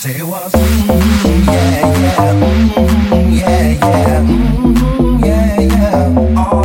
Say it was, mm, yeah, yeah, mm, yeah, yeah, mm, yeah. Oh.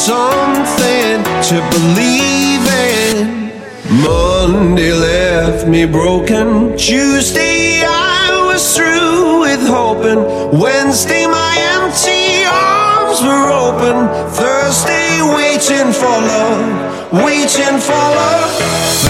something to believe in. Monday left me broken. Tuesday I was through with hoping. Wednesday my empty arms were open. Thursday waiting for love, waiting for love.